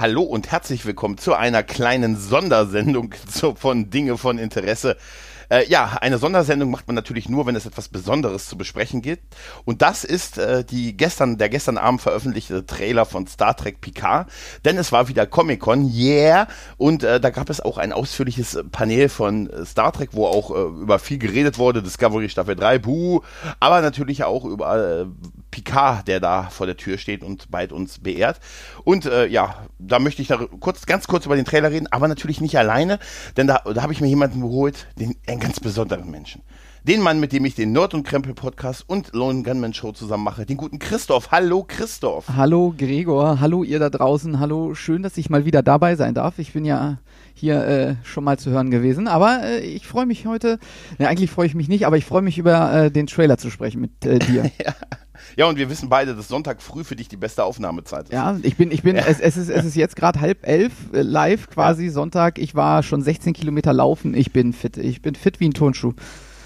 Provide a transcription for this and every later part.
Hallo und herzlich willkommen zu einer kleinen Sondersendung zu, von Dinge von Interesse. Äh, ja, eine Sondersendung macht man natürlich nur, wenn es etwas Besonderes zu besprechen gibt. Und das ist äh, die gestern, der gestern Abend veröffentlichte Trailer von Star Trek Picard. Denn es war wieder Comic-Con, yeah! Und äh, da gab es auch ein ausführliches Panel von Star Trek, wo auch äh, über viel geredet wurde. Discovery Staffel 3, buh! Aber natürlich auch über äh, Picard, der da vor der Tür steht und bald uns beehrt. Und äh, ja, da möchte ich da kurz, ganz kurz über den Trailer reden, aber natürlich nicht alleine, denn da, da habe ich mir jemanden geholt, den, einen ganz besonderen Menschen. Den Mann, mit dem ich den Nerd und Krempel Podcast und Lone Gunman Show zusammen mache, den guten Christoph. Hallo Christoph. Hallo Gregor, hallo ihr da draußen, hallo, schön, dass ich mal wieder dabei sein darf. Ich bin ja hier äh, schon mal zu hören gewesen, aber äh, ich freue mich heute, ne, eigentlich freue ich mich nicht, aber ich freue mich über äh, den Trailer zu sprechen mit äh, dir. ja. Ja, und wir wissen beide, dass Sonntag früh für dich die beste Aufnahmezeit ist. Ja, ich bin, ich bin, ja. es, es, ist, es ist jetzt gerade halb elf äh, live quasi ja. Sonntag. Ich war schon 16 Kilometer laufen. Ich bin fit. Ich bin fit wie ein Turnschuh.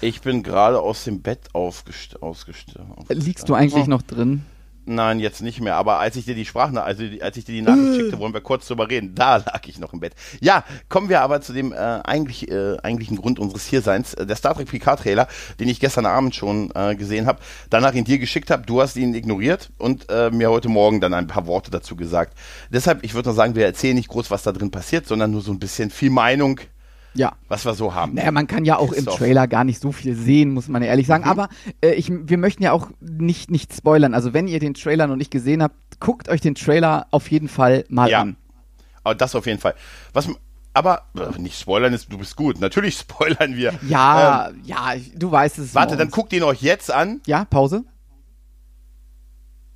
Ich bin gerade aus dem Bett ausgestellt. Liegst du eigentlich noch drin? Nein, jetzt nicht mehr. Aber als ich dir die Sprachnachricht, also als ich dir die Nachricht äh. schickte, wollen wir kurz drüber reden. Da lag ich noch im Bett. Ja, kommen wir aber zu dem äh, eigentlich, äh, eigentlichen Grund unseres Hierseins. Äh, der Star Trek Picard Trailer, den ich gestern Abend schon äh, gesehen habe, danach ihn dir geschickt habe. Du hast ihn ignoriert und äh, mir heute Morgen dann ein paar Worte dazu gesagt. Deshalb, ich würde nur sagen, wir erzählen nicht groß, was da drin passiert, sondern nur so ein bisschen viel Meinung ja. Was wir so haben. Naja, man kann ja auch im Trailer gar nicht so viel sehen, muss man ja ehrlich sagen. Mhm. Aber äh, ich, wir möchten ja auch nicht, nicht spoilern. Also wenn ihr den Trailer noch nicht gesehen habt, guckt euch den Trailer auf jeden Fall mal ja. an. Aber das auf jeden Fall. Was, aber äh, nicht spoilern ist, du bist gut. Natürlich spoilern wir. Ja, ähm, ja, du weißt es. Warte, dann guckt ihn euch jetzt an. Ja, Pause.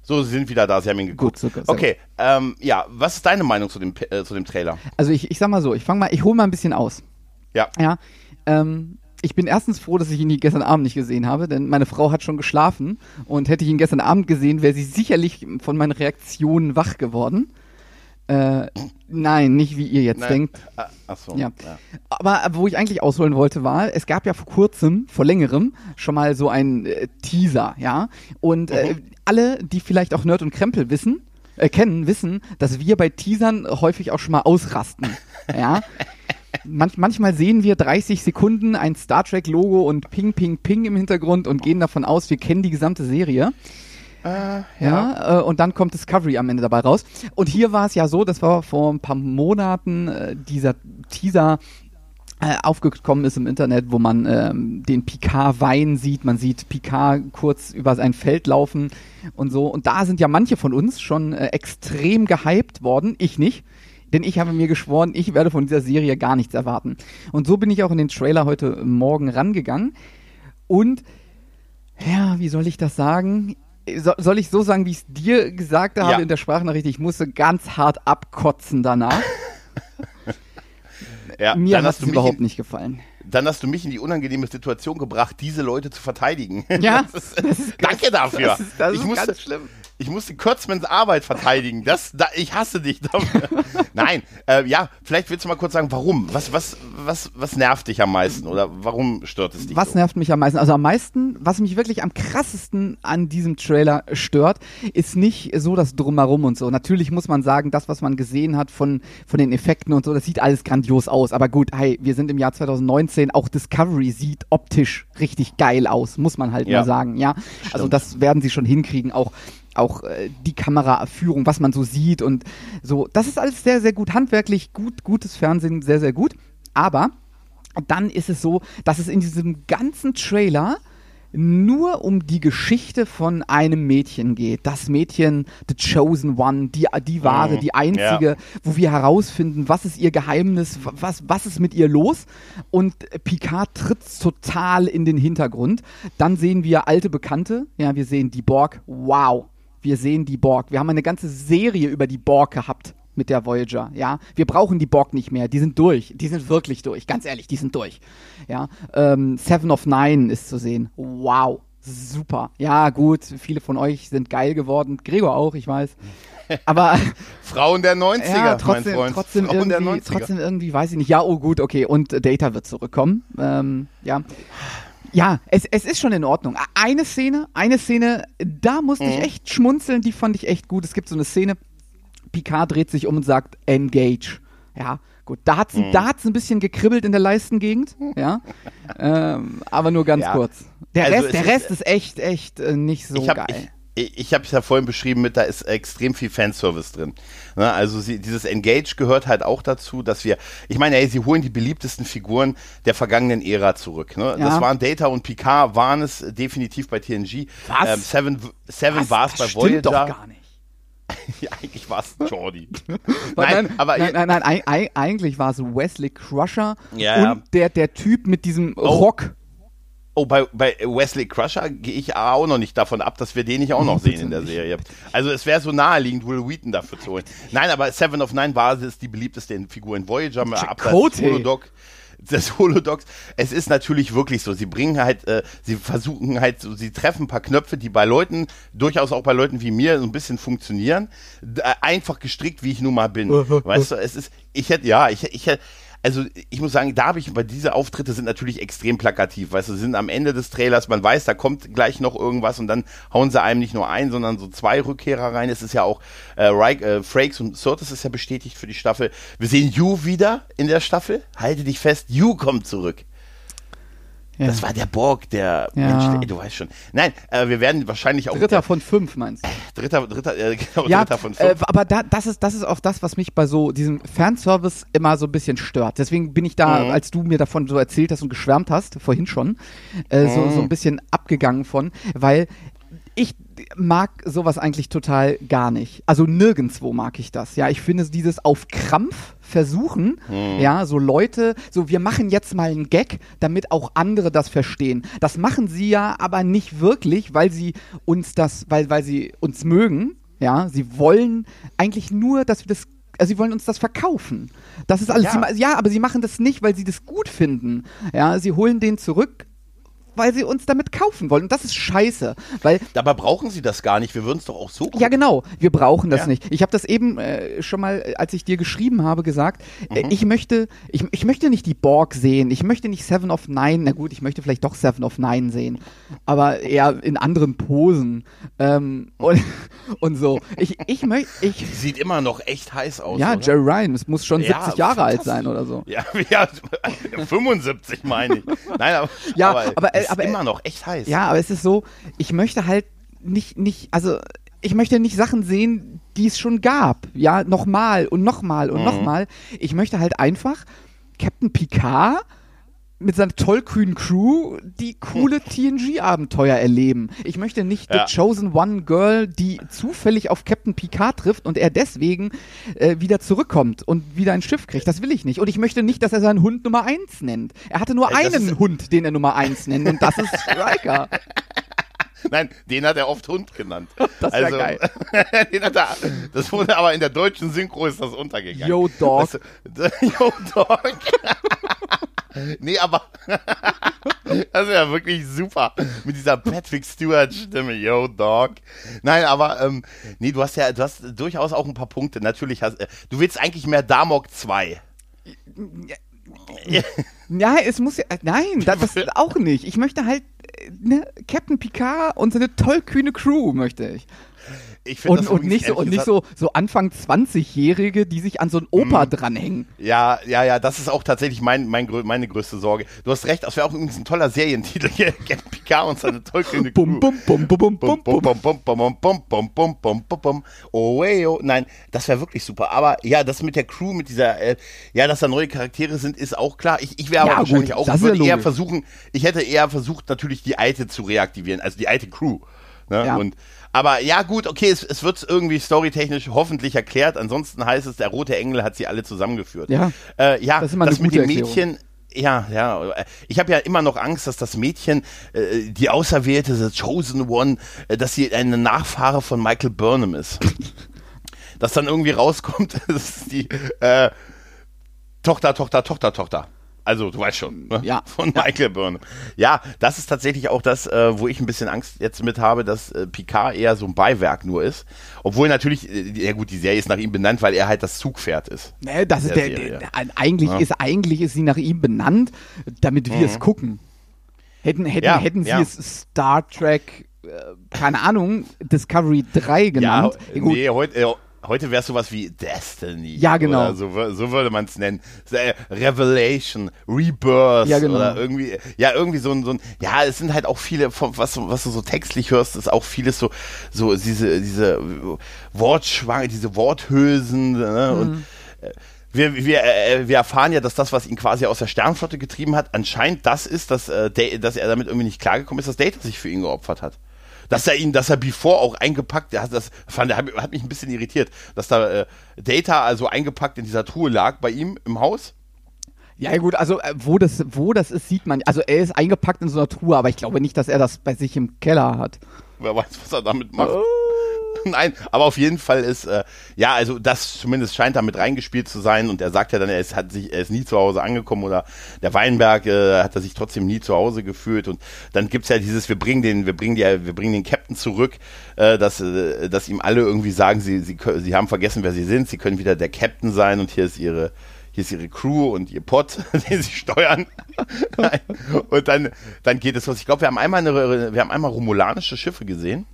So, Sie sind wieder da, Sie haben ihn geguckt. Gut, so, okay, ähm, ja, was ist deine Meinung zu dem, äh, zu dem Trailer? Also ich, ich sag mal so, ich fange mal, ich hole mal ein bisschen aus. Ja. Ja. Ähm, ich bin erstens froh, dass ich ihn gestern Abend nicht gesehen habe, denn meine Frau hat schon geschlafen und hätte ich ihn gestern Abend gesehen, wäre sie sicherlich von meinen Reaktionen wach geworden. Äh, nein, nicht wie ihr jetzt nein. denkt. Ah, ach so. Ja. ja. Aber wo ich eigentlich ausholen wollte, war, es gab ja vor kurzem, vor längerem, schon mal so ein äh, Teaser, ja. Und äh, mhm. alle, die vielleicht auch Nerd und Krempel wissen, äh, kennen, wissen, dass wir bei Teasern häufig auch schon mal ausrasten. ja. Manch, manchmal sehen wir 30 Sekunden ein Star Trek-Logo und Ping, Ping, Ping im Hintergrund und gehen davon aus, wir kennen die gesamte Serie. Äh, ja, ja äh, und dann kommt Discovery am Ende dabei raus. Und hier war es ja so, das war vor ein paar Monaten äh, dieser Teaser äh, aufgekommen ist im Internet, wo man ähm, den Picard-Wein sieht. Man sieht Picard kurz über sein Feld laufen und so. Und da sind ja manche von uns schon äh, extrem gehypt worden. Ich nicht. Denn ich habe mir geschworen, ich werde von dieser Serie gar nichts erwarten. Und so bin ich auch in den Trailer heute Morgen rangegangen. Und, ja, wie soll ich das sagen? So, soll ich so sagen, wie ich es dir gesagt habe ja. in der Sprachnachricht? Ich musste ganz hart abkotzen danach. ja, mir hat es überhaupt nicht gefallen dann hast du mich in die unangenehme Situation gebracht, diese Leute zu verteidigen. Ja. Das ist, das ist, danke dafür. Das ist, das ist ich musste, ganz schlimm ich musste Kurzmans Arbeit verteidigen. Das, da, ich hasse dich. Nein, äh, ja, vielleicht willst du mal kurz sagen, warum? Was, was, was, was nervt dich am meisten oder warum stört es dich? Was so? nervt mich am meisten? Also am meisten, was mich wirklich am krassesten an diesem Trailer stört, ist nicht so das Drumherum und so. Natürlich muss man sagen, das, was man gesehen hat von, von den Effekten und so, das sieht alles grandios aus. Aber gut, hey, wir sind im Jahr 2019, auch Discovery sieht optisch richtig geil aus, muss man halt ja. mal sagen, ja. Also das werden sie schon hinkriegen, auch auch äh, die Kameraführung, was man so sieht und so. Das ist alles sehr, sehr gut. Handwerklich gut, gutes Fernsehen, sehr, sehr gut. Aber dann ist es so, dass es in diesem ganzen Trailer nur um die Geschichte von einem Mädchen geht. Das Mädchen, The Chosen One, die, die wahre, mhm. die einzige, ja. wo wir herausfinden, was ist ihr Geheimnis, was, was ist mit ihr los. Und Picard tritt total in den Hintergrund. Dann sehen wir alte Bekannte, ja, wir sehen die Borg, wow wir sehen die Borg. Wir haben eine ganze Serie über die Borg gehabt mit der Voyager, ja. Wir brauchen die Borg nicht mehr, die sind durch, die sind wirklich durch, ganz ehrlich, die sind durch, ja. Ähm, Seven of Nine ist zu sehen, wow, super, ja gut, viele von euch sind geil geworden, Gregor auch, ich weiß, aber Frauen der 90er, ja, trotzdem, trotzdem Frauen irgendwie, trotzdem irgendwie, weiß ich nicht, ja, oh gut, okay, und Data wird zurückkommen, ähm, ja. Ja, es, es ist schon in Ordnung. Eine Szene, eine Szene, da musste mhm. ich echt schmunzeln, die fand ich echt gut. Es gibt so eine Szene, Picard dreht sich um und sagt, engage. Ja, gut. Da hat's, Mhm. da hat's ein bisschen gekribbelt in der Leistengegend, ja. ähm, aber nur ganz Ja. kurz. Der Also Rest, es der ist- Rest ist echt, echt äh, nicht so ich habe geil. ich, ich habe es ja vorhin beschrieben mit, da ist extrem viel Fanservice drin. Ne, also sie, dieses Engage gehört halt auch dazu, dass wir, ich meine, ey, sie holen die beliebtesten Figuren der vergangenen Ära zurück. Ne? Ja. Das waren Data und Picard, waren es definitiv bei TNG. Was? Ähm, Seven, Seven war es bei stimmt Voyager. doch gar nicht. ja, eigentlich war es Jordi. Nein, nein, aber nein, nein, nein, ei- ei- eigentlich war es Wesley Crusher Ja, und ja. Der, der Typ mit diesem Rock. Oh, bei, bei Wesley Crusher gehe ich auch noch nicht davon ab, dass wir den nicht auch noch sehen in der Serie. Also es wäre so naheliegend, Will Wheaton dafür zu holen. Nein, aber Seven of Nine war es die beliebteste Figur in Voyager, abseits. Holodoc. Des Holodocs. Es ist natürlich wirklich so. Sie bringen halt, äh, sie versuchen halt, so, sie treffen ein paar Knöpfe, die bei Leuten, durchaus auch bei Leuten wie mir, so ein bisschen funktionieren. Äh, Einfach gestrickt, wie ich nun mal bin. weißt du, es ist, ich hätte, ja, ich, ich hätte, also ich muss sagen, da habe ich, bei diese Auftritte sind natürlich extrem plakativ, weißt du, sind am Ende des Trailers, man weiß, da kommt gleich noch irgendwas und dann hauen sie einem nicht nur ein, sondern so zwei Rückkehrer rein. Es ist ja auch, äh, Reich, äh, Frakes und Surtis ist ja bestätigt für die Staffel. Wir sehen You wieder in der Staffel. Halte dich fest, You kommt zurück. Ja. Das war der Borg, der Ja. Mensch, ey, du weißt schon. Nein, äh, wir werden wahrscheinlich auch Dritter von fünf, meinst du? dritter, dritter, äh, genau, Ja, dritter von äh, fünf. aber da, das, ist, das ist auch das, was mich bei so diesem Fanservice immer so ein bisschen stört. Deswegen bin ich da, Mhm. als du mir davon so erzählt hast und geschwärmt hast, vorhin schon, äh, so, Mhm. so ein bisschen abgegangen von, weil ich mag sowas eigentlich total gar nicht. Also nirgendwo mag ich das. Ja, ich finde es dieses auf Krampf versuchen, Mhm. ja, so Leute, so wir machen jetzt mal einen Gag, damit auch andere das verstehen. Das machen sie ja aber nicht wirklich, weil sie uns das, weil, weil sie uns mögen. Ja, sie wollen eigentlich nur, dass wir das also sie wollen uns das verkaufen. Das ist alles. Ja. Sie ja, aber sie machen das nicht, weil sie das gut finden. Ja, sie holen den zurück, weil sie uns damit kaufen wollen. Und das ist scheiße, weil Dabei brauchen sie das gar nicht. Wir würden es doch auch so ja, genau. Wir brauchen das Ja. nicht. Ich habe das eben äh, schon mal, äh, als ich dir geschrieben habe, gesagt. Äh, Mhm. ich möchte, ich, ich möchte nicht die Borg sehen. Ich möchte nicht Seven of Nine. Na gut, ich möchte vielleicht doch Seven of Nine sehen, aber eher in anderen Posen ähm, und, und so. Ich, ich möchte, ich. Sieht immer noch echt heiß aus. Ja, oder? Jerry Ryan, es muss schon Ja, 70 Jahre alt sein oder so. Ja, ja 75 meine ich. Nein, aber, Ja, aber, aber, ist aber, äh, immer noch echt heiß. Ja, aber es ist so, ich möchte halt nicht, nicht, also ich möchte nicht Sachen sehen, die es schon gab. Ja, nochmal und nochmal und Mhm. nochmal. Ich möchte halt einfach Captain Picard mit seiner tollkühnen Crew die coole TNG-Abenteuer erleben. Ich möchte nicht Ja. The Chosen One Girl, die zufällig auf Captain Picard trifft und er deswegen äh, wieder zurückkommt und wieder ein Schiff kriegt. Das will ich nicht. Und ich möchte nicht, dass er seinen Hund Nummer 1 nennt. Er hatte nur Ey, einen ist- Hund, den er Nummer 1 nennt und das ist Striker. Nein, den hat er oft Hund genannt. Das also, geil. den hat er, das wurde aber in der deutschen Synchro ist das untergegangen. Yo, Dog. Das, Yo, Dog. nee, aber das ist ja wirklich super. Mit dieser Patrick Stewart-Stimme, Yo, Dog. Nein, aber ähm, nee, du hast ja, du hast durchaus auch ein paar Punkte. Natürlich hast äh, du willst eigentlich mehr Damok 2. Ja, es muss ja. äh, Nein, das, das auch nicht. Ich möchte halt äh, ne, Captain Picard und seine tollkühne Crew möchte ich. Ich Und, das und nicht so und nicht so so Anfang 20-Jährige, die sich an so ein Opa dranhängen. Ja, ja, ja, das ist auch tatsächlich mein, mein, meine größte Sorge. Du hast recht, das wäre auch übrigens ein toller Serientitel hier. Captain Picard und seine tollkühne Crew. Bum bum bum bum bum Bum, bum bum, bum. bum, bum, bum, bum, bum, bum. Oh, oh. Nein, das wäre wirklich super. Aber ja, das mit der Crew, mit dieser, äh, ja, dass da neue Charaktere sind, ist auch klar. Ich, ich wäre Ja, aber wahrscheinlich gut, auch, ist ja würde eher versuchen, ich hätte eher versucht, natürlich die alte zu reaktivieren, also die alte Crew. Ne? Ja. Und, aber ja, gut, okay, es, es wird irgendwie storytechnisch hoffentlich erklärt. Ansonsten heißt es, der rote Engel hat sie alle zusammengeführt. Ja. äh, ja Das ist immer eine mit dem. Mädchen, ja, ja. Ich habe ja immer noch Angst, dass das Mädchen, äh, die Auserwählte, the Chosen One, äh, dass sie eine Nachfahre von Michael Burnham ist. dass dann irgendwie rauskommt, das ist die äh, Tochter, Tochter, Tochter, Tochter. Also, du weißt schon, ne? Ja. von Michael Burnham. Ja, das ist tatsächlich auch das, äh, wo ich ein bisschen Angst jetzt mit habe, dass äh, Picard eher so ein Beiwerk nur ist. Obwohl natürlich, äh, ja gut, die Serie ist nach ihm benannt, weil er halt das Zugpferd ist. Ne, das ist Der der, der, eigentlich Ja. ist eigentlich ist sie nach ihm benannt, damit wir es gucken. Hätten hätten Ja, hätten sie es Star Trek äh, keine Ahnung, Discovery 3 genannt. Ja, gut, nee, heute, äh, Heute wäre es sowas wie Destiny. Ja, genau. So, so würde man es nennen. Äh, Revelation, Rebirth Ja, genau. oder irgendwie, ja, irgendwie so ein, so ein, ja, es sind halt auch viele, vom- was, du- was du so textlich hörst, ist auch vieles so, so diese, diese Wortschwange, diese Worthülsen, ne? Mhm. und äh, wir, wir, äh, wir erfahren ja, dass das, was ihn quasi aus der Sternflotte getrieben hat, anscheinend das ist, dass, äh, Da- dass er damit irgendwie nicht klargekommen ist, dass Data sich für ihn geopfert hat. Dass er ihn, dass er Before auch eingepackt, ja, das fand, hat, hat mich ein bisschen irritiert, dass da äh, Data also eingepackt in dieser Truhe lag bei ihm im Haus. Ja gut, also äh, wo das, wo das ist, sieht man. Also er ist eingepackt in so einer Truhe, aber ich glaube nicht, dass er das bei sich im Keller hat. Wer weiß, was er damit macht. Nein, aber auf jeden Fall ist, äh, ja, also das zumindest scheint da mit reingespielt zu sein und er sagt ja dann, er ist, hat sich, er ist nie zu Hause angekommen oder der Weinberg äh, hat er sich trotzdem nie zu Hause gefühlt und dann gibt's ja dieses, wir bringen den, wir bringen die, wir bringen den Captain zurück, äh, dass, äh, dass ihm alle irgendwie sagen, sie, sie, sie haben vergessen, wer sie sind, sie können wieder der Captain sein und hier ist ihre, hier ist ihre Crew und ihr Pod, den sie steuern. und dann, dann geht es los. Ich glaube, wir haben einmal eine, wir haben einmal romulanische Schiffe gesehen.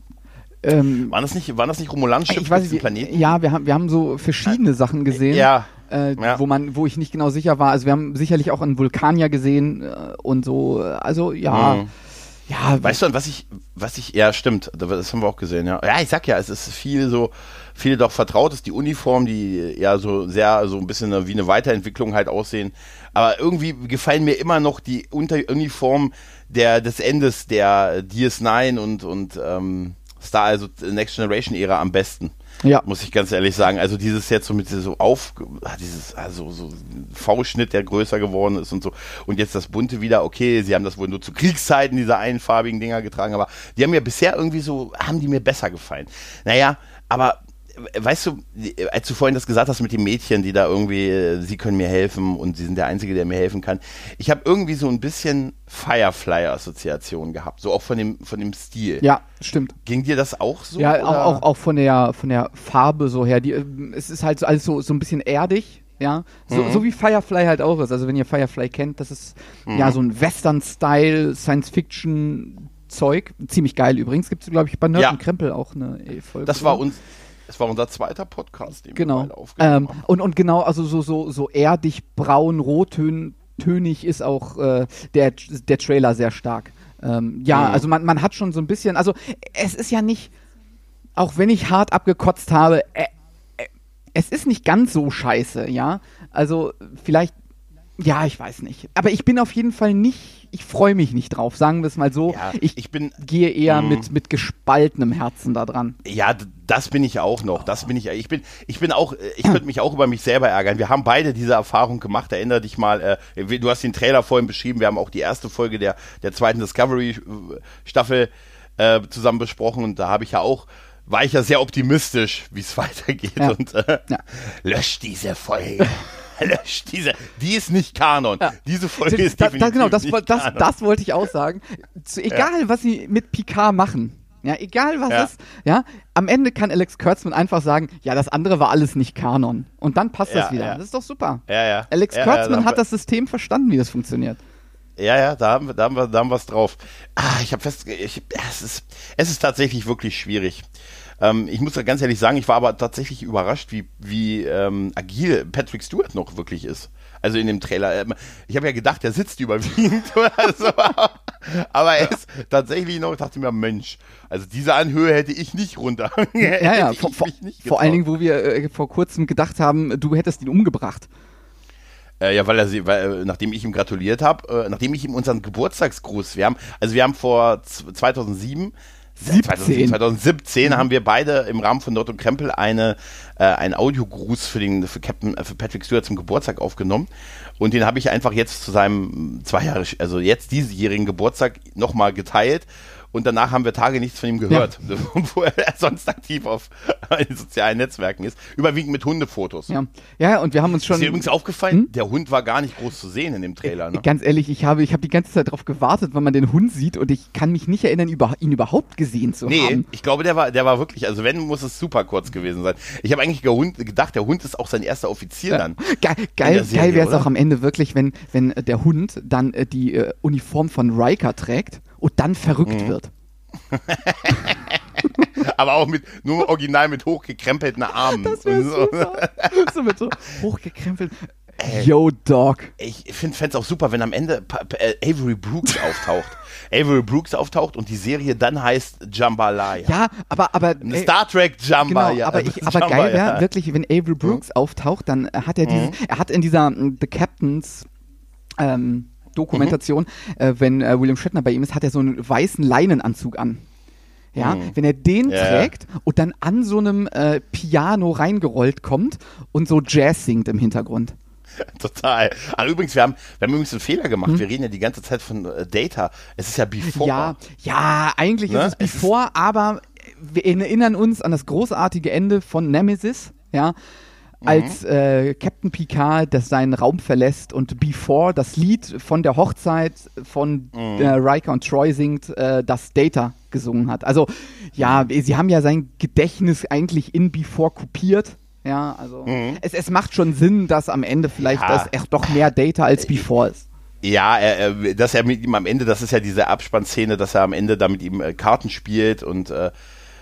Ähm, Waren das nicht, waren das nicht romulanische Schiffe ich weiß diesem Planeten? ja, wir haben, wir haben so verschiedene Sachen gesehen, Ja. äh, Ja. wo man, wo ich nicht genau sicher war. Also wir haben sicherlich auch einen Vulkanier gesehen äh, und so. äh, Also ja, Mhm. ja, Weißt du, an was ich, was ich, ja, stimmt, das haben wir auch gesehen, ja. Ja, ich sag ja, es ist viel so, viel doch vertraut ist, die Uniform, die ja so sehr, so ein bisschen wie eine Weiterentwicklung halt aussehen. Aber irgendwie gefallen mir immer noch die Unter Uniform der, des Endes der DS9 und, und, ähm, Star, also Next Generation Ära am besten. ja. muss ich ganz ehrlich sagen. Also dieses jetzt so mit so auf, ah, dieses also so V-Schnitt, der größer geworden ist und so. Und jetzt das bunte wieder. Okay, sie haben das wohl nur zu Kriegszeiten diese einfarbigen Dinger getragen, aber die haben mir bisher irgendwie so haben die mir besser gefallen. Naja, aber Weißt du, als du vorhin das gesagt hast mit den Mädchen, die da irgendwie, äh, sie können mir helfen und sie sind der Einzige, der mir helfen kann. Ich habe irgendwie so ein bisschen Firefly-Assoziation gehabt, so auch von dem, von dem Stil. Ja, stimmt. Ging dir das auch so? Ja, auch, oder? auch, auch von der von der Farbe so her. Die, ähm, es ist halt so alles so, so ein bisschen erdig, ja. So, Mhm. so wie Firefly halt auch ist. Also wenn ihr Firefly kennt, das ist Mhm. ja so ein Western-Style, Science-Fiction-Zeug. Ziemlich geil übrigens. Gibt es, glaube ich, bei Nerd Ja. und Krempel auch eine Folge. Das war uns, das war unser zweiter Podcast, den wir Genau. beide aufgenommen Ähm, haben. und, und genau, also so, so, so erdig, braun, rottönig tönig ist auch äh, der, der Trailer sehr stark. Ähm, ja, Mhm. also man, man hat schon so ein bisschen, also es ist ja nicht, auch wenn ich hart abgekotzt habe, äh, äh, es ist nicht ganz so scheiße, ja. Also vielleicht, ja, ich weiß nicht. Aber ich bin auf jeden Fall nicht, ich freue mich nicht drauf, sagen wir es mal so. Ja, ich, ich bin- gehe eher Mhm. mit, mit gespaltenem Herzen da dran. Ja, das bin ich auch noch. Das bin ich. Ich bin, ich bin auch. äh, Ich könnte mich auch über mich selber ärgern. Wir haben beide diese Erfahrung gemacht. Erinnere dich mal. Äh, du hast den Trailer vorhin beschrieben. Wir haben auch die erste Folge der der zweiten Discovery Staffel äh, zusammen besprochen und da habe ich ja auch war ich ja sehr optimistisch, wie es weitergeht Ja. und äh, Ja. löscht diese Folge. Löscht diese. Die ist nicht Kanon. Ja. Diese Folge ist da, definitiv da, genau, das, nicht das, Kanon. das wollte ich auch sagen. Zu, egal, was sie mit Picard machen, ja, egal was Ja. ist, ja, am Ende kann Alex Kurtzman einfach sagen, ja, das andere war alles nicht Kanon. Und dann passt Ja, das wieder. ja. Das ist doch super. ja, ja. Alex ja, ja, Kurtzman hat das System verstanden, wie das funktioniert. Ja, ja, da haben wir, da haben wir, da haben wir es drauf. Ah, ich habe fest, ich, es ist, es ist tatsächlich wirklich schwierig. Ähm, ich muss da ganz ehrlich sagen, ich war aber tatsächlich überrascht, wie, wie ähm, agil Patrick Stewart noch wirklich ist. Also in dem Trailer. Ähm, Ich habe ja gedacht, er sitzt überwiegend oder so. Aber er ist tatsächlich noch, ich dachte mir, Mensch, also diese Anhöhe hätte ich nicht runter. Ja, ja, vor, vor, mich nicht vor allen. Dingen, wo wir äh, vor kurzem gedacht haben, du hättest ihn umgebracht. Äh, ja, weil er sie, weil, äh, nachdem ich ihm gratuliert habe, äh, nachdem ich ihm unseren Geburtstagsgruß, wir haben, also wir haben vor z- 2007, 17. 2007, 2017 haben wir beide im Rahmen von Nord und Krempel eine, äh, einen Audiogruß für den, für Captain, äh, für Patrick Stewart zum Geburtstag aufgenommen. Und den habe ich einfach jetzt zu seinem zwei Jahre, also jetzt diesjährigen Geburtstag nochmal geteilt. Und danach haben wir Tage nichts von ihm gehört, wo er sonst aktiv auf den sozialen Netzwerken ist. Überwiegend mit Hundefotos. Ja, ja und wir haben uns schon. Ist dir übrigens aufgefallen, der Hund war gar nicht groß zu sehen in dem Trailer. Ne? Ganz ehrlich, ich habe, ich habe die ganze Zeit darauf gewartet, wenn man den Hund sieht und ich kann mich nicht erinnern, über, ihn überhaupt gesehen zu Nee, haben. ich glaube, der war, der war wirklich, also wenn, muss es super kurz gewesen sein. Ich habe eigentlich gedacht, der Hund ist auch sein erster Offizier dann. Geil, In geil, Serie, geil wäre es auch am Ende wirklich, wenn, wenn der Hund dann äh, die äh, Uniform von Riker trägt und dann verrückt Mhm. wird. Aber auch mit, nur original mit hochgekrempelten Armen. Das so. so mit so hochgekrempelt. Yo, Dog. Ich finde es auch super, wenn am Ende äh, Avery Brooks auftaucht. Avery Brooks auftaucht und die Serie dann heißt Jambalaya. Ja, aber, aber. Ey, Star Trek Genau, Jambalaya. aber, ich, aber geil wäre wirklich, wenn Avery Brooks auftaucht, dann hat er dieses, er hat in dieser mm, The Captains ähm, Dokumentation, äh, wenn äh, William Shatner bei ihm ist, hat er so einen weißen Leinenanzug an. Ja, wenn er den Ja. trägt und dann an so einem äh, Piano reingerollt kommt und so Jazz singt im Hintergrund. Total. Ah, übrigens, wir haben, wir haben übrigens einen Fehler gemacht. Wir reden ja die ganze Zeit von äh, Data. Es ist ja Before. Ja, ja, eigentlich Ne? ist es Es ist- Before, aber wir erinnern uns an das großartige Ende von Nemesis, ja, Mhm. Als äh, Captain Picard das seinen Raum verlässt und Before das Lied von der Hochzeit von Mhm. äh, Riker und Troy singt, äh, das Data gesungen hat. Also ja, Mhm. sie haben ja sein Gedächtnis eigentlich in Before kopiert. Ja, also es, es macht schon Sinn, dass am Ende vielleicht Mhm. Ja. das echt doch mehr Data als Before ist. Ja, er, er, dass er mit ihm am Ende, das ist ja diese Abspannszene, dass er am Ende da mit ihm äh, Karten spielt und äh,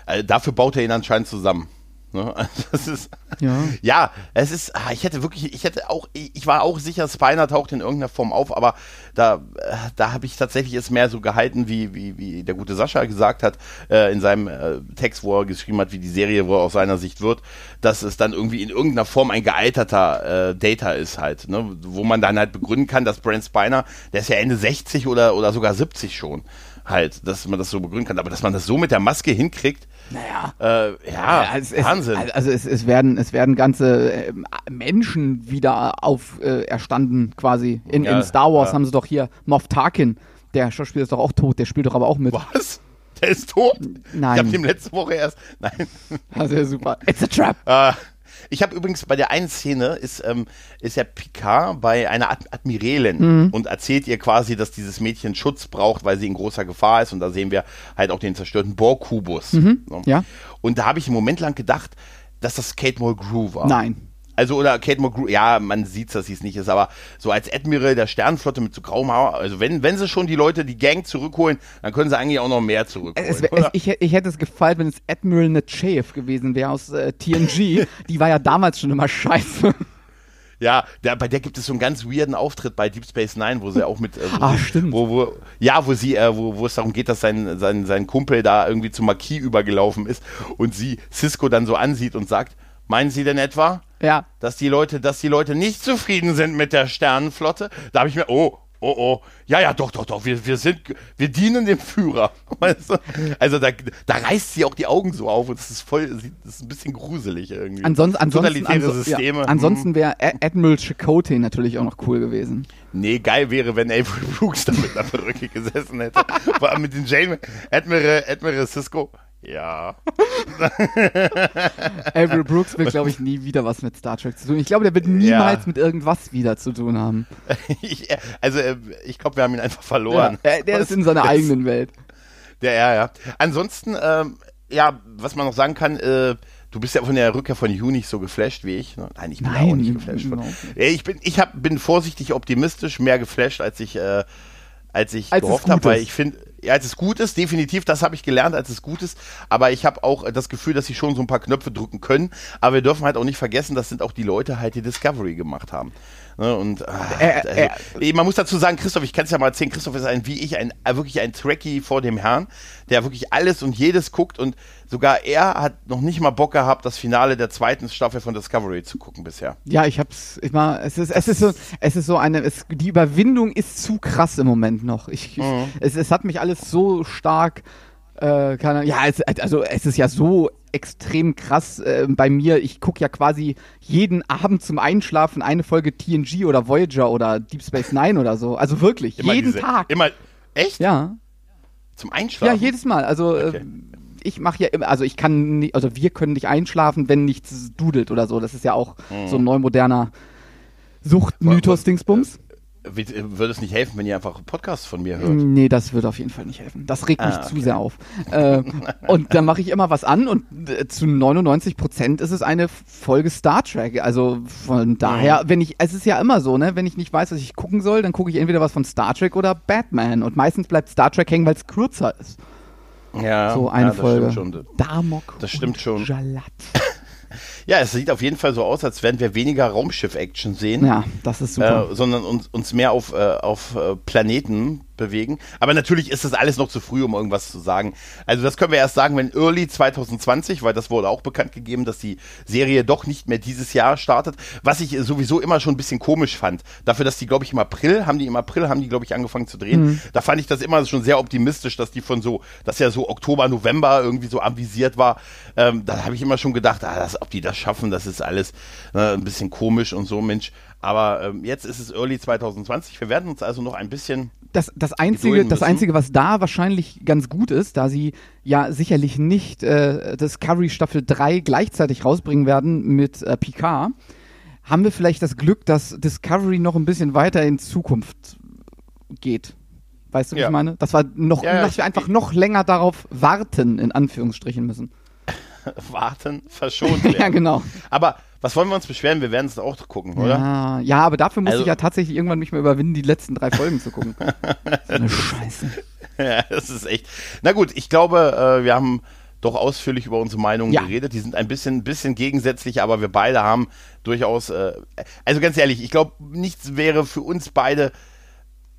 äh, dafür baut er ihn anscheinend zusammen. Ne? Also das ist, Ja. ja, es ist, ah, ich hätte wirklich, ich hätte auch, ich war auch sicher, Spiner taucht in irgendeiner Form auf, aber da, äh, da habe ich tatsächlich es mehr so gehalten, wie, wie, wie der gute Sascha gesagt hat, äh, in seinem äh, Text, wo er geschrieben hat, wie die Serie wohl aus seiner Sicht wird, dass es dann irgendwie in irgendeiner Form ein gealterter äh, Data ist halt, ne? wo man dann halt begründen kann, dass Brent Spiner, der ist ja Ende 60 oder, oder sogar 70 schon, halt, dass man das so begründen kann, aber dass man das so mit der Maske hinkriegt, Naja. äh, ja, also es, Wahnsinn. Es, also es, es werden es werden ganze ähm, Menschen wieder auferstanden äh, erstanden quasi. In, Ja, in Star Wars ja. haben sie doch hier Moff Tarkin. Der Schauspieler ist doch auch tot. Der spielt doch aber auch mit. Was? Der ist tot? Nein. Ich habe ihm letzte Woche erst. Nein. Also ja, super. It's a trap. Äh, ich habe übrigens bei der einen Szene ist, ähm, ist ja Picard bei einer Ad Admiralin Mhm. und erzählt ihr quasi, dass dieses Mädchen Schutz braucht, weil sie in großer Gefahr ist. Und da sehen wir halt auch den zerstörten Borg-Kubus. So. Mhm. ja. Und da habe ich einen Moment lang gedacht, dass das Kate Mulgrew war. Nein. Also, oder Kate Mulgrew, ja, man sieht dass sie es nicht ist, aber so als Admiral der Sternenflotte mit so grauem Haar, also wenn, wenn sie schon die Leute, die Gang zurückholen, dann können sie eigentlich auch noch mehr zurückholen. Es, es, ich, ich hätte es gefallen, wenn es Admiral Nechayev gewesen wäre aus äh, TNG. Die war ja damals schon immer scheiße. Ja, der, bei der gibt es so einen ganz weirden Auftritt bei Deep Space Nine, wo sie auch mit. Äh, wo Ah, stimmt. Wo, wo, ja, wo sie, äh, wo, wo es darum geht, dass sein, sein, sein Kumpel da irgendwie zum Marquis übergelaufen ist und sie Cisco dann so ansieht und sagt: Meinen Sie denn etwa, ja. dass die Leute, dass die Leute nicht zufrieden sind mit der Sternenflotte? Da habe ich mir, oh, oh, oh, ja, ja, doch, doch, doch, wir, wir sind, wir dienen dem Führer. Weißt du? Also da, da reißt sie auch die Augen so auf und es ist voll, das ist ein bisschen gruselig irgendwie. Ansonsten, ansonsten, Totalitäre anso- Systeme. Ja, ansonsten wäre Admiral Chakotay natürlich auch noch cool gewesen. Nee, geil wäre, wenn Avery Brooks da mit einer Perücke gesessen hätte. Vor allem mit den Jamie, Admiral, Admiral Cisco. Ja. Avery Brooks will, glaube ich, nie wieder was mit Star Trek zu tun. Ich glaube, der wird niemals mit irgendwas wieder zu tun haben. Ich, also, äh, ich glaube, wir haben ihn einfach verloren. Ja, der, der ist in seiner Das- eigenen Welt. Der, ja, ja. Ansonsten, ähm, ja, was man noch sagen kann, äh, du bist ja von der Rückkehr von Hugh nicht so geflasht wie ich. Ne? Nein, ich bin Nein, auch nicht geflasht. Von. Ja, Ich bin, ich hab, bin vorsichtig optimistisch, mehr geflasht, als ich, äh, als ich Als gehofft habe, weil ich finde, ja, als es gut ist, definitiv, das habe ich gelernt, als es gut ist. Aber ich habe auch das Gefühl, dass sie schon so ein paar Knöpfe drücken können. Aber wir dürfen halt auch nicht vergessen, das sind auch die Leute halt, die Discovery gemacht haben. Ne? Und ah, Äh, also, äh, man muss dazu sagen, Christoph, ich kann es ja mal erzählen, Christoph ist ein, wie ich, ein äh, wirklich ein Trekkie vor dem Herrn, der wirklich alles und jedes guckt und sogar er hat noch nicht mal Bock gehabt, das Finale der zweiten Staffel von Discovery zu gucken bisher. Ja, ich hab's immer, es ist, es ist so, es ist so eine, es, die Überwindung ist zu krass im Moment noch. Ich Mhm. es, es hat mich alles so stark, äh, keine, ja, es, also es ist ja so extrem krass äh, bei mir. Ich gucke ja quasi jeden Abend zum Einschlafen eine Folge TNG oder Voyager oder Deep Space Nine oder so. Also wirklich, Immer jeden diese, Tag. Immer, echt? Ja, Zum ja, Einschlafen? jedes Mal. Also Okay. äh, ich mache ja immer, also ich kann nicht, also wir können nicht einschlafen, wenn nichts dudelt oder so. Das ist ja auch Mhm. so ein neu moderner Suchtmythos-Dingsbums. Würde es nicht helfen, wenn ihr einfach Podcasts von mir hört? Nee, das wird auf jeden Fall nicht helfen. Das regt mich Ah, zu okay. sehr auf. Äh, und dann mache ich immer was an und äh, zu 99 Prozent ist es eine Folge Star Trek. Also von daher, wenn ich, es ist ja immer so, ne, wenn ich nicht weiß, was ich gucken soll, dann gucke ich entweder was von Star Trek oder Batman. Und meistens bleibt Star Trek hängen, weil es kürzer ist. Ja, so eine ja, das Folge. stimmt schon. Damok Das stimmt und schon. Jalat. Ja, es sieht auf jeden Fall so aus, als werden wir weniger Raumschiff-Action sehen. Ja, das ist super. Äh, sondern uns, uns mehr auf, äh, auf äh, Planeten bewegen. Aber natürlich ist das alles noch zu früh, um irgendwas zu sagen. Also das können wir erst sagen, wenn Early 2020, weil das wurde auch bekannt gegeben, dass die Serie doch nicht mehr dieses Jahr startet. Was ich sowieso immer schon ein bisschen komisch fand. Dafür, dass die, glaube ich, im April, haben die im April, haben die, glaube ich, angefangen zu drehen. Mhm. Da fand ich das immer schon sehr optimistisch, dass die von so, dass ja so Oktober, November irgendwie so avisiert war. Ähm, da habe ich immer schon gedacht, ah, das, ob die das schaffen, das ist alles äh, ein bisschen komisch und so, Mensch. Aber ähm, jetzt ist es Early 2020. Wir werden uns also noch ein bisschen Das, das, einzige, das. Einzige, was da wahrscheinlich ganz gut ist, da sie ja sicherlich nicht äh, Discovery Staffel 3 gleichzeitig rausbringen werden mit äh, Picard, haben wir vielleicht das Glück, dass Discovery noch ein bisschen weiter in Zukunft geht. Weißt du, wie Ja. ich meine? Dass wir, noch, Ja, dass wir einfach noch länger darauf warten, in Anführungsstrichen müssen. warten, verschont werden. ja, genau. Aber was wollen wir uns beschweren? Wir werden es auch gucken, oder? Ja, ja, aber dafür muss Also- ich ja tatsächlich irgendwann mich mal überwinden, die letzten drei Folgen zu gucken. so eine Scheiße. Ja, das ist echt. Na gut, ich glaube, äh, wir haben doch ausführlich über unsere Meinungen Ja. geredet. Die sind ein bisschen, bisschen gegensätzlich, aber wir beide haben durchaus, äh, also ganz ehrlich, ich glaube, nichts wäre für uns beide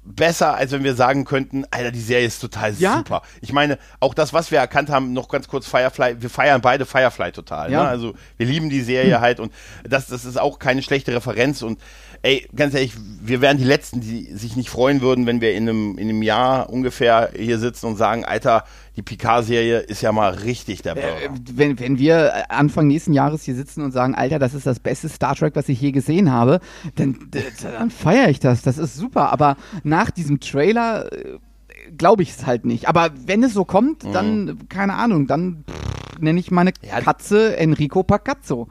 besser, als wenn wir sagen könnten, Alter, die Serie ist total Ja. super. Ich meine, auch das, was wir erkannt haben, noch ganz kurz Firefly, wir feiern beide Firefly total. Ja. Ne? Also wir lieben die Serie halt und das, das ist auch keine schlechte Referenz und ey, ganz ehrlich, wir wären die Letzten, die sich nicht freuen würden, wenn wir in einem, in einem Jahr ungefähr hier sitzen und sagen, Alter, die Picard-Serie ist ja mal richtig der Burger. Äh, wenn, wenn wir Anfang nächsten Jahres hier sitzen und sagen, Alter, das ist das beste Star Trek, was ich je gesehen habe, dann, dann feiere ich das. Das ist super. Aber nach diesem Trailer äh, glaube ich es halt nicht. Aber wenn es so kommt, dann, keine Ahnung, dann nenne ich meine Ja. Katze Enrico Pacazzo.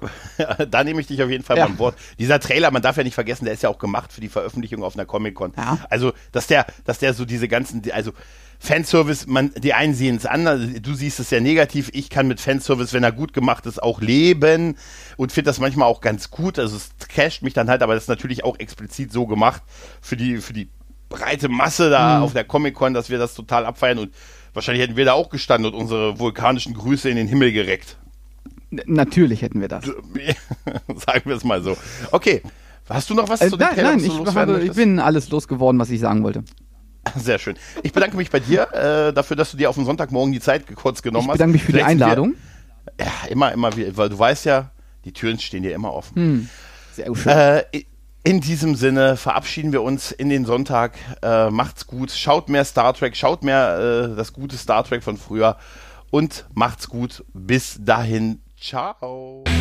da nehme ich dich auf jeden Fall Ja. beim Wort. Dieser Trailer, man darf ja nicht vergessen, der ist ja auch gemacht für die Veröffentlichung auf einer Comic-Con. Ja. Also, dass der, dass der so diese ganzen, also Fanservice, man, die einen sehen es anders, du siehst es sehr negativ. Ich kann mit Fanservice, wenn er gut gemacht ist, auch leben und finde das manchmal auch ganz gut. Also es casht mich dann halt, aber das ist natürlich auch explizit so gemacht für die, für die breite Masse da Mhm. auf der Comic-Con, dass wir das total abfeiern und wahrscheinlich hätten wir da auch gestanden und unsere vulkanischen Grüße in den Himmel gereckt. Natürlich hätten wir das. Sagen wir es mal so. Okay. Hast du noch was Äh, zu nein, nein, ich, habe, ich bin alles losgeworden, was ich sagen wollte. Sehr schön. Ich bedanke mich bei dir äh, dafür, dass du dir auf den Sonntagmorgen die Zeit kurz genommen Ich hast. bedanke mich für die Einladung. Wir, ja, immer, immer wieder, weil du weißt ja, die Türen stehen dir immer offen. Hm. Sehr schön. Äh, in diesem Sinne verabschieden wir uns in den Sonntag. Äh, macht's gut. Schaut mehr Star Trek. Schaut mehr äh, das gute Star Trek von früher. Und macht's gut. Bis dahin. Ciao.